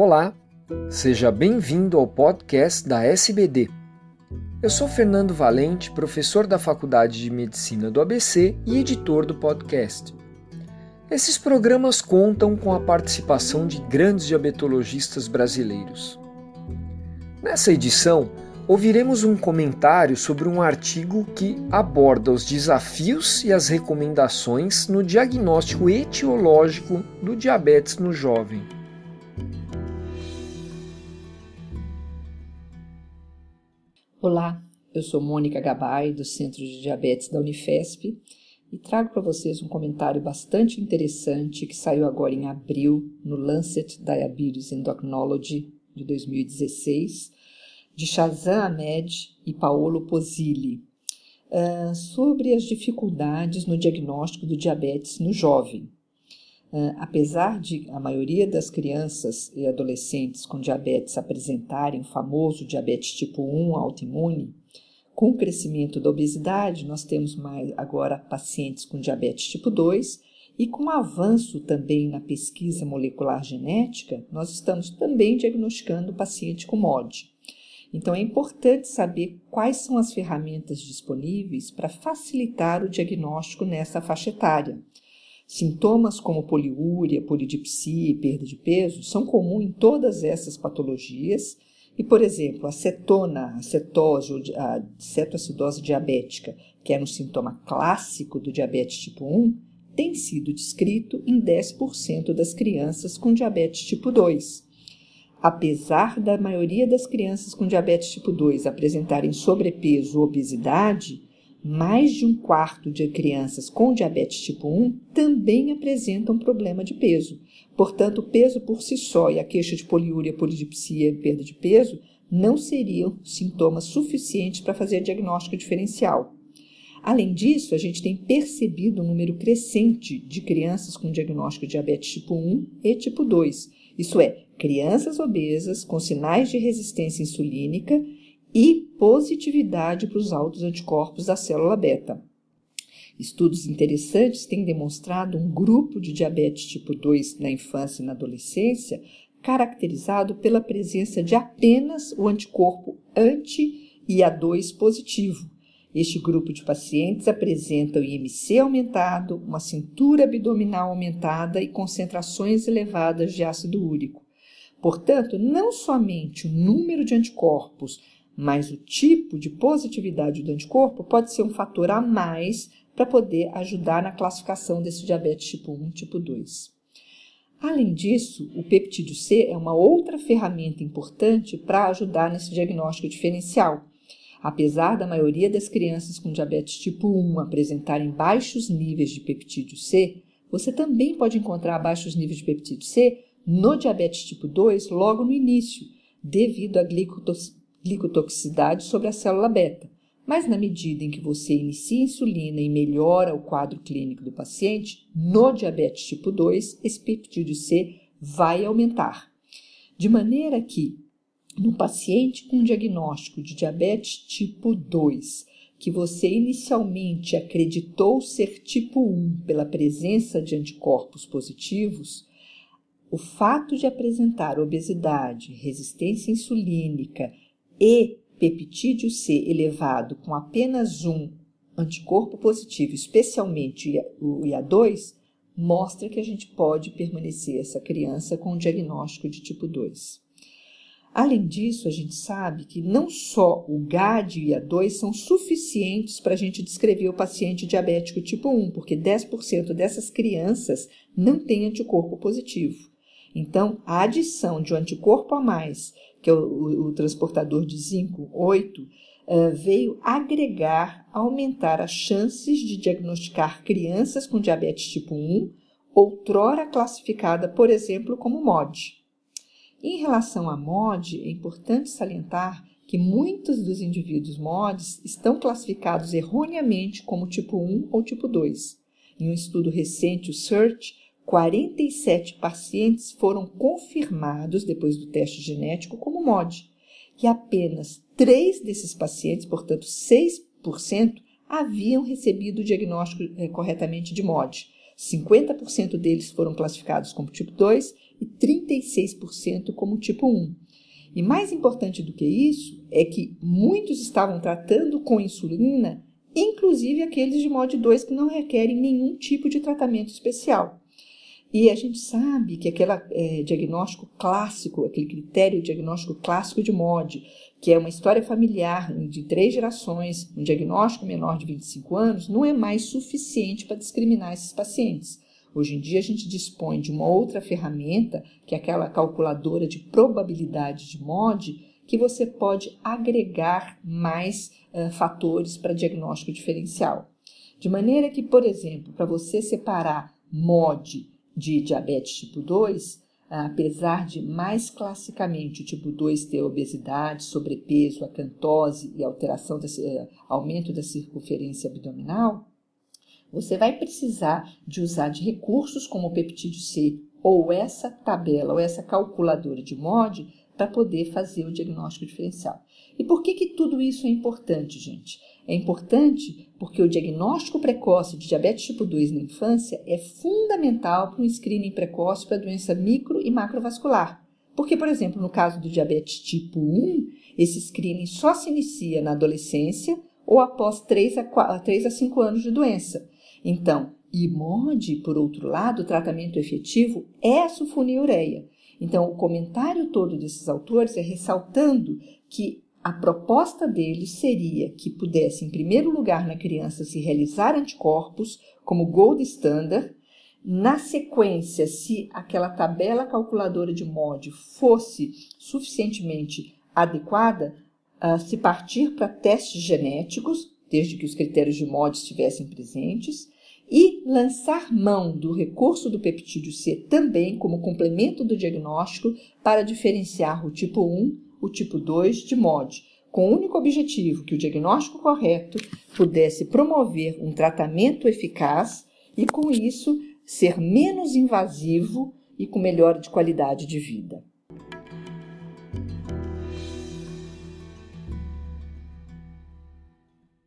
Olá, seja bem-vindo ao podcast da SBD. Eu sou Fernando Valente, professor da Faculdade de Medicina do ABC e editor do podcast. Esses programas contam com a participação de grandes diabetologistas brasileiros. Nessa edição, ouviremos um comentário sobre um artigo que aborda os desafios e as recomendações no diagnóstico etiológico do diabetes no jovem. Olá, eu sou Mônica Gabay, do Centro de Diabetes da Unifesp, e trago para vocês um comentário bastante interessante que saiu agora em abril no Lancet Diabetes Endocrinology de 2016, de Shazam Ahmed e Paolo Posilli, uh, sobre as dificuldades no diagnóstico do diabetes no jovem. Uh, apesar de a maioria das crianças e adolescentes com diabetes apresentarem o famoso diabetes tipo 1 autoimune, com o crescimento da obesidade, nós temos mais agora pacientes com diabetes tipo 2 e com o avanço também na pesquisa molecular genética, nós estamos também diagnosticando o paciente com MOD. Então é importante saber quais são as ferramentas disponíveis para facilitar o diagnóstico nessa faixa etária. Sintomas como poliúria, polidipsia e perda de peso são comuns em todas essas patologias e, por exemplo, a cetona, a cetose ou a cetoacidose diabética, que é um sintoma clássico do diabetes tipo 1, tem sido descrito em 10% das crianças com diabetes tipo 2. Apesar da maioria das crianças com diabetes tipo 2 apresentarem sobrepeso ou obesidade, mais de um quarto de crianças com diabetes tipo 1 também apresentam problema de peso. Portanto, o peso por si só e a queixa de poliúria, polidipsia e perda de peso não seriam sintomas suficientes para fazer diagnóstico diferencial. Além disso, a gente tem percebido um número crescente de crianças com diagnóstico de diabetes tipo 1 e tipo 2, isso é, crianças obesas com sinais de resistência insulínica e positividade para os altos anticorpos da célula beta. Estudos interessantes têm demonstrado um grupo de diabetes tipo 2 na infância e na adolescência caracterizado pela presença de apenas o anticorpo anti-IA2 positivo. Este grupo de pacientes apresenta o IMC aumentado, uma cintura abdominal aumentada e concentrações elevadas de ácido úrico. Portanto, não somente o número de anticorpos mas o tipo de positividade do anticorpo pode ser um fator a mais para poder ajudar na classificação desse diabetes tipo 1 tipo 2. Além disso, o peptídeo C é uma outra ferramenta importante para ajudar nesse diagnóstico diferencial. Apesar da maioria das crianças com diabetes tipo 1 apresentarem baixos níveis de peptídeo C, você também pode encontrar baixos níveis de peptídeo C no diabetes tipo 2 logo no início, devido à glicotoxicidade glicotoxicidade sobre a célula beta. Mas na medida em que você inicia insulina e melhora o quadro clínico do paciente, no diabetes tipo 2, esse peptídeo C vai aumentar. De maneira que, no paciente com diagnóstico de diabetes tipo 2, que você inicialmente acreditou ser tipo 1 pela presença de anticorpos positivos, o fato de apresentar obesidade, resistência insulínica e peptídeo C elevado com apenas um anticorpo positivo, especialmente o IA2, mostra que a gente pode permanecer essa criança com o diagnóstico de tipo 2. Além disso, a gente sabe que não só o GAD e o IA2 são suficientes para a gente descrever o paciente diabético tipo 1, porque 10% dessas crianças não têm anticorpo positivo. Então, a adição de um anticorpo a mais que é o, o transportador de zinco 8, uh, eh, veio agregar, aumentar as chances de diagnosticar crianças com diabetes tipo 1, outrora classificada, por exemplo, como MOD. Em relação à MOD, é importante salientar que muitos dos indivíduos MODs estão classificados erroneamente como tipo 1 ou tipo 2. Em um estudo recente, o SEARCH 47 pacientes foram confirmados depois do teste genético como MOD, e apenas 3 desses pacientes, portanto 6%, haviam recebido o diagnóstico eh, corretamente de MOD. 50% deles foram classificados como tipo 2 e 36% como tipo 1. E mais importante do que isso é que muitos estavam tratando com insulina, inclusive aqueles de modo 2 que não requerem nenhum tipo de tratamento especial. E a gente sabe que aquele é, diagnóstico clássico, aquele critério diagnóstico clássico de MOD, que é uma história familiar de três gerações, um diagnóstico menor de 25 anos, não é mais suficiente para discriminar esses pacientes. Hoje em dia a gente dispõe de uma outra ferramenta, que é aquela calculadora de probabilidade de MOD, que você pode agregar mais uh, fatores para diagnóstico diferencial. De maneira que, por exemplo, para você separar MOD de diabetes tipo 2, apesar de mais classicamente o tipo 2 ter obesidade, sobrepeso, acantose e alteração desse, eh, aumento da circunferência abdominal, você vai precisar de usar de recursos como o peptídeo C ou essa tabela ou essa calculadora de MOD para poder fazer o diagnóstico diferencial. E por que, que tudo isso é importante, gente? É importante porque o diagnóstico precoce de diabetes tipo 2 na infância é fundamental para um screening precoce para doença micro e macrovascular. Porque, por exemplo, no caso do diabetes tipo 1, esse screening só se inicia na adolescência ou após 3 a, 4, 3 a 5 anos de doença. Então, IMOD, por outro lado, o tratamento efetivo é a sulfonilureia. Então, o comentário todo desses autores é ressaltando que a proposta deles seria que pudesse, em primeiro lugar, na criança se realizar anticorpos como gold standard. Na sequência, se aquela tabela calculadora de MOD fosse suficientemente adequada, uh, se partir para testes genéticos, desde que os critérios de MOD estivessem presentes, e lançar mão do recurso do peptídeo C também como complemento do diagnóstico para diferenciar o tipo 1, o tipo 2 de MOD, com o único objetivo que o diagnóstico correto pudesse promover um tratamento eficaz e, com isso, ser menos invasivo e com melhor de qualidade de vida.